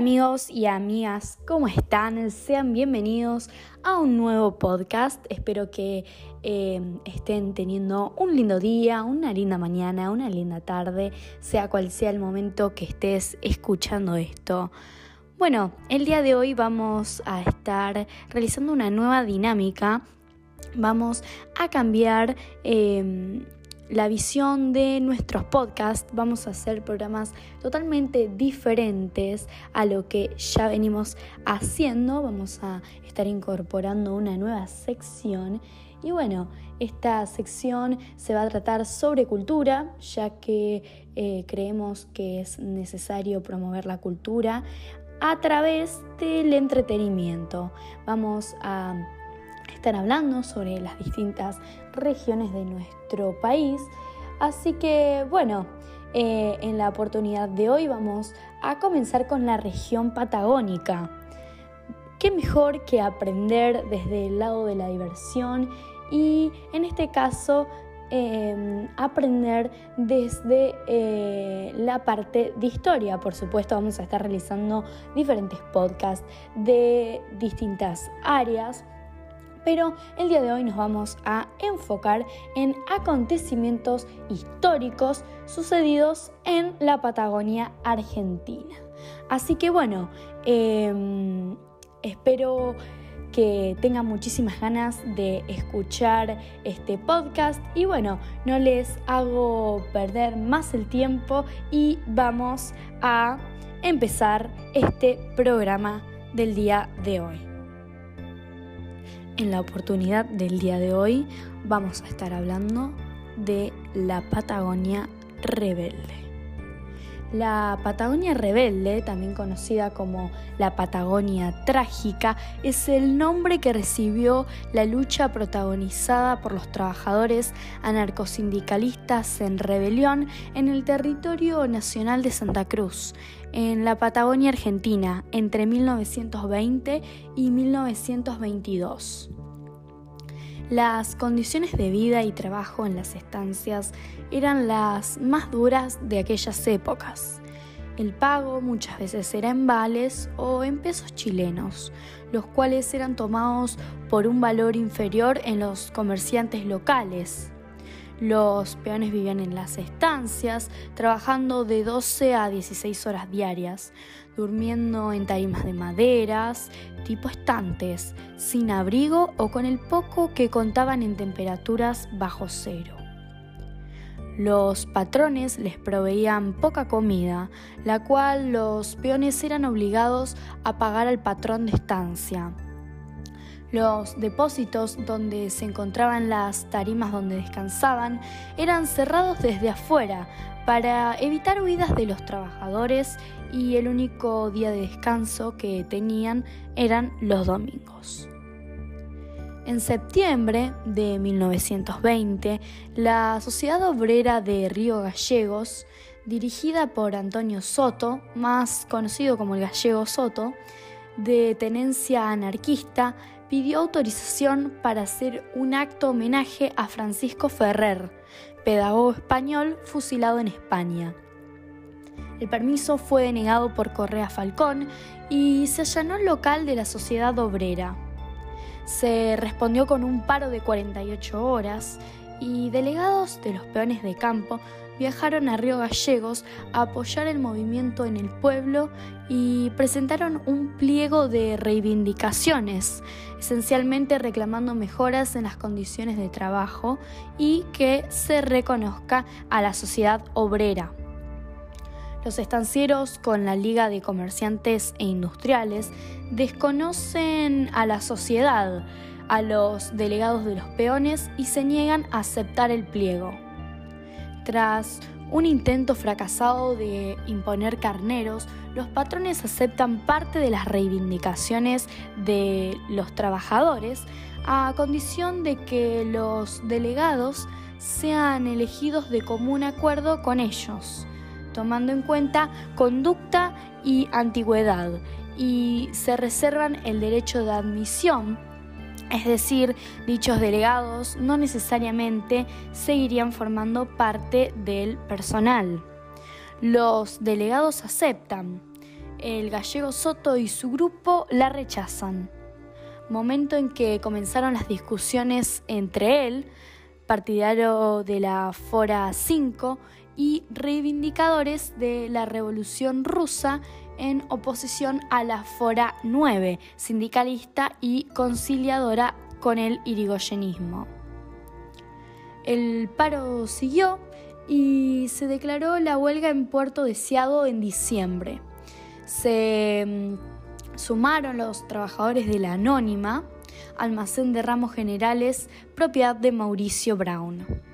Amigos y amigas, ¿cómo están? Sean bienvenidos a un nuevo podcast. Espero que eh, estén teniendo un lindo día, una linda mañana, una linda tarde, sea cual sea el momento que estés escuchando esto. Bueno, el día de hoy vamos a estar realizando una nueva dinámica. Vamos a cambiar... Eh, la visión de nuestros podcasts. Vamos a hacer programas totalmente diferentes a lo que ya venimos haciendo. Vamos a estar incorporando una nueva sección. Y bueno, esta sección se va a tratar sobre cultura, ya que eh, creemos que es necesario promover la cultura a través del entretenimiento. Vamos a estar hablando sobre las distintas regiones de nuestro país. Así que bueno, eh, en la oportunidad de hoy vamos a comenzar con la región patagónica. ¿Qué mejor que aprender desde el lado de la diversión y en este caso em, aprender desde eh, la parte de historia. Por supuesto, vamos a estar realizando diferentes podcasts de distintas áreas pero el día de hoy nos vamos a enfocar en acontecimientos históricos sucedidos en la Patagonia Argentina. Así que bueno, em, espero que tengan muchísimas ganas de escuchar este podcast y bueno, no les hago perder más el tiempo y vamos a empezar este programa del día de hoy. En la oportunidad del día de hoy vamos a estar hablando de la Patagonia rebelde. La Patagonia rebelde, también conocida como la Patagonia trágica, es el nombre que recibió la lucha protagonizada por los trabajadores anarcosindicalistas en rebelión en el territorio nacional de Santa Cruz, en la Patagonia Argentina, entre 1920 y 1922. Las condiciones de vida y trabajo en las estancias eran las más duras de aquellas épocas. El pago muchas veces era en vales o en pesos chilenos, los cuales eran tomados por un valor inferior en los comerciantes locales. Los peones vivían en las estancias, trabajando de 12 a 16 horas diarias, durmiendo en tarimas de maderas, tipo estantes, sin abrigo o con el poco que contaban en temperaturas bajo cero. Los patrones les proveían poca comida, la cual los peones eran obligados a pagar al patrón de estancia. Los depósitos donde se encontraban las tarimas donde descansaban eran cerrados desde afuera para evitar huidas de los trabajadores y el único día de descanso que tenían eran los domingos. En septiembre de 1920, la Sociedad Obrera de Río Gallegos, dirigida por Antonio Soto, más conocido como el Gallego Soto, de tenencia anarquista, pidió autorización para hacer un acto homenaje a Francisco Ferrer, pedagogo español fusilado en España. El permiso fue denegado por Correa Falcón y se allanó el local de la Sociedad Obrera. Se respondió con un paro de 48 horas y delegados de los peones de campo viajaron a Río Gallegos a apoyar el movimiento en el pueblo y presentaron un pliego de reivindicaciones, esencialmente reclamando mejoras en las condiciones de trabajo y que se reconozca a la sociedad obrera. Los estancieros con la Liga de Comerciantes e Industriales desconocen a la sociedad, a los delegados de los peones y se niegan a aceptar el pliego. Tras un intento fracasado de imponer carneros, los patrones aceptan parte de las reivindicaciones de los trabajadores a condición de que los delegados sean elegidos de común acuerdo con ellos, tomando en cuenta conducta y antigüedad, y se reservan el derecho de admisión es decir, dichos delegados no necesariamente seguirían formando parte del personal. Los delegados aceptan. el gallego Soto y su grupo la rechazan. Momento en que comenzaron las discusiones entre él, partidario de la Fora 5, y reivindicadores de la Revolución Rusa en oposición a la Fora 9, sindicalista y conciliadora con el irigoyenismo. El paro siguió y se declaró la huelga en Puerto Deseado en diciembre. Se mm, sumaron los trabajadores de la Anónima, almacén de ramos generales, propiedad de Mauricio Brown.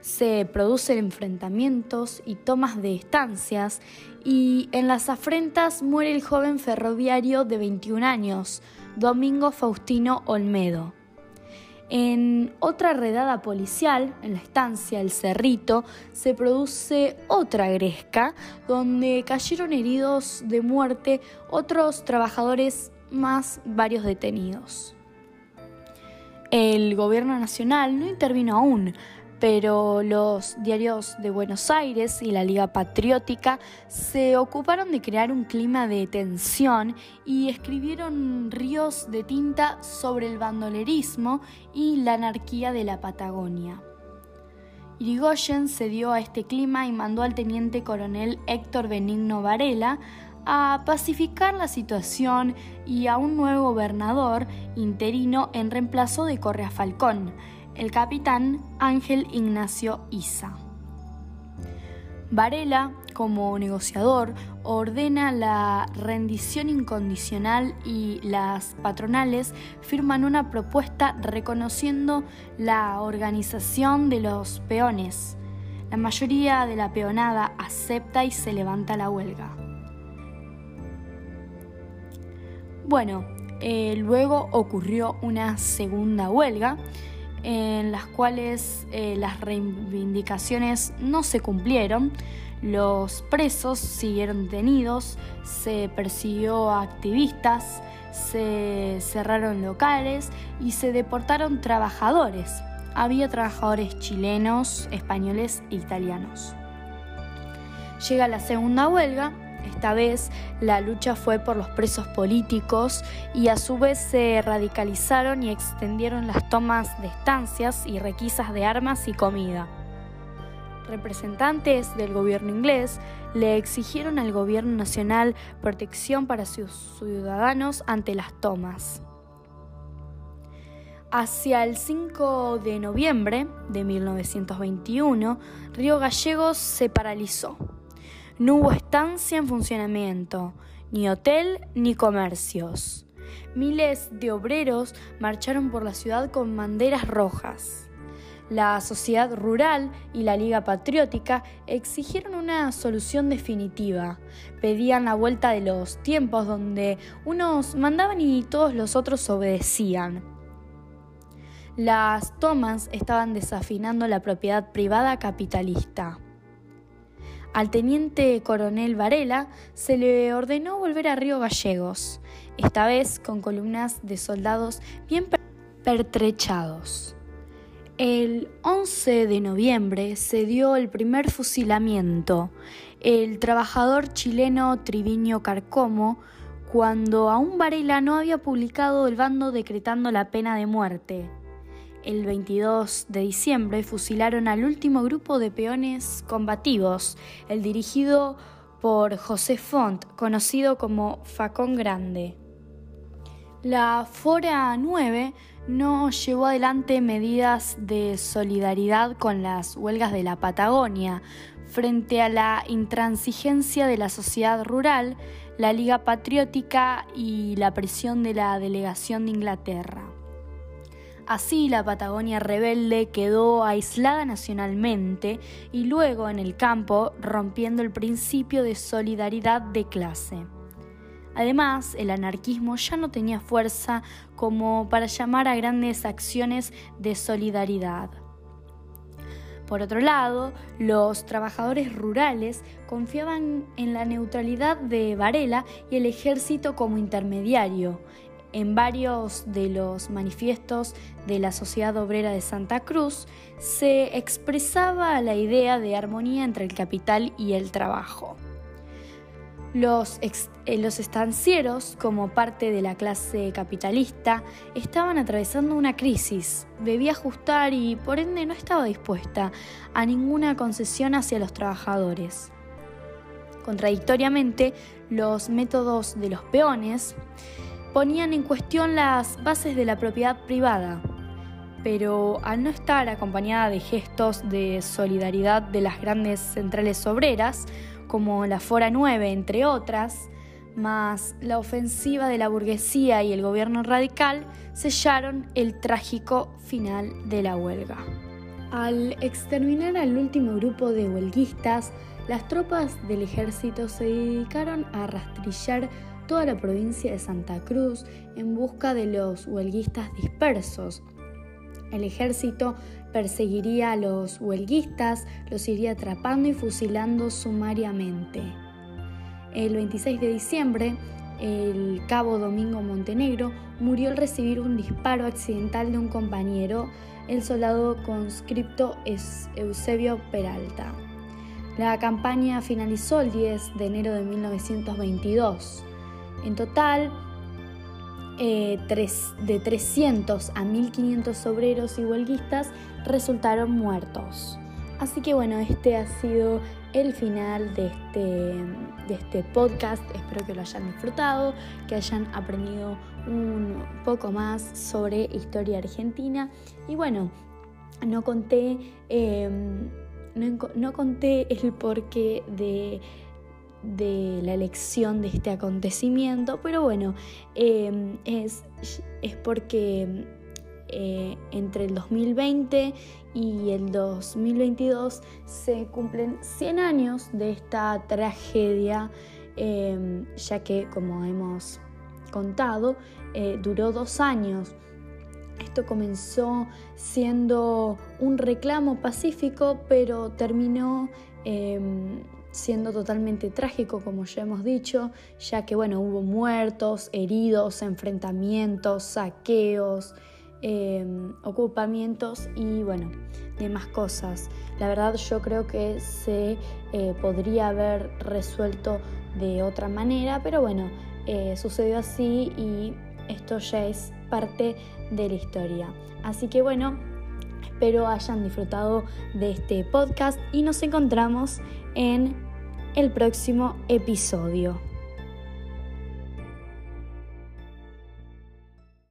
Se producen enfrentamientos y tomas de estancias y en las afrentas muere el joven ferroviario de 21 años, Domingo Faustino Olmedo. En otra redada policial, en la estancia El Cerrito, se produce otra gresca donde cayeron heridos de muerte otros trabajadores más varios detenidos. El gobierno nacional no intervino aún, pero los diarios de Buenos Aires y la Liga Patriótica se ocuparon de crear un clima de tensión y escribieron ríos de tinta sobre el bandolerismo y la anarquía de la Patagonia. Irigoyen cedió a este clima y mandó al teniente coronel Héctor Benigno Varela a pacificar la situación y a un nuevo gobernador interino en reemplazo de Correa Falcón, el capitán Ángel Ignacio Isa. Varela, como negociador, ordena la rendición incondicional y las patronales firman una propuesta reconociendo la organización de los peones. La mayoría de la peonada acepta y se levanta la huelga. Bueno, eh, luego ocurrió una segunda huelga en las cuales eh, las reivindicaciones no se cumplieron, los presos siguieron detenidos, se persiguió a activistas, se cerraron locales y se deportaron trabajadores. Había trabajadores chilenos, españoles e italianos. Llega la segunda huelga esta vez la lucha fue por los presos políticos y a su vez se radicalizaron y extendieron las tomas de estancias y requisas de armas y comida. Representantes del gobierno inglés le exigieron al gobierno nacional protección para sus ciudadanos ante las tomas. Hacia el 5 de noviembre de 1921, Río Gallegos se paralizó. No hubo estancia en funcionamiento, ni hotel ni comercios. Miles de obreros marcharon por la ciudad con banderas rojas. La sociedad rural y la Liga Patriótica exigieron una solución definitiva. Pedían la vuelta de los tiempos donde unos mandaban y todos los otros obedecían. Las tomas estaban desafinando la propiedad privada capitalista. Al teniente coronel Varela se le ordenó volver a Río Gallegos, esta vez con columnas de soldados bien pertrechados. El 11 de noviembre se dio el primer fusilamiento. El trabajador chileno Triviño Carcomo, cuando aún Varela no había publicado el bando decretando la pena de muerte. El 22 de diciembre fusilaron al último grupo de peones combativos, el dirigido por José Font, conocido como Facón Grande. La Fora 9 no llevó adelante medidas de solidaridad con las huelgas de la Patagonia. Frente a la intransigencia de la sociedad rural, la Liga Patriótica y la presión de la delegación de Inglaterra. Así la Patagonia rebelde quedó aislada nacionalmente y luego en el campo rompiendo el principio de solidaridad de clase. Además, el anarquismo ya no tenía fuerza como para llamar a grandes acciones de solidaridad. Por otro lado, los trabajadores rurales confiaban en la neutralidad de Varela y el ejército como intermediario, en varios de los manifiestos de la Sociedad Obrera de Santa Cruz se expresaba la idea de armonía entre el capital y el trabajo. Los, eh, los, estancieros, como parte de la clase capitalista, estaban atravesando una crisis. Debía ajustar y por ende no estaba dispuesta a ninguna concesión hacia los trabajadores. Contradictoriamente, los métodos de los peones ponían en cuestión las bases de la propiedad privada, pero al no estar acompañada de gestos de solidaridad de las grandes centrales obreras, como la Fora 9, entre otras, más la ofensiva de la burguesía y el gobierno radical, sellaron el trágico final de la huelga. Al exterminar al último grupo de huelguistas, las tropas del ejército se dedicaron a rastrillar toda la provincia de Santa Cruz en busca de los huelguistas dispersos. El ejército perseguiría a los huelguistas, los iría atrapando y fusilando sumariamente. El 26 de diciembre, el cabo Domingo Montenegro murió al recibir un disparo accidental de un compañero, el soldado conscripto Eusebio Peralta. La campaña finalizó el 10 de enero de 1922. En total, eh, de 300 a 1500 obreros y huelguistas resultaron muertos. Así que bueno, este ha sido el final de este, de este podcast. Espero que lo hayan disfrutado, que hayan aprendido un poco más sobre historia argentina. Y bueno, no conté, em, no conté el porqué de de la elección de este acontecimiento, pero bueno, em, es, porque eh, entre el 2020 y el 2022 se cumplen 100 años de esta tragedia, em, ya que como hemos contado, eh, duró dos años. Esto comenzó siendo un reclamo pacífico, pero terminó em, siendo totalmente trágico, como ya hemos dicho, ya que bueno, hubo muertos, heridos, enfrentamientos, saqueos, em, ocupamientos y bueno, demás cosas. La verdad yo creo que se eh, podría haber resuelto de otra manera, pero bueno, eh, sucedió así y esto ya es parte de la historia. Así que bueno, espero hayan disfrutado de este podcast y nos encontramos en el próximo episodio.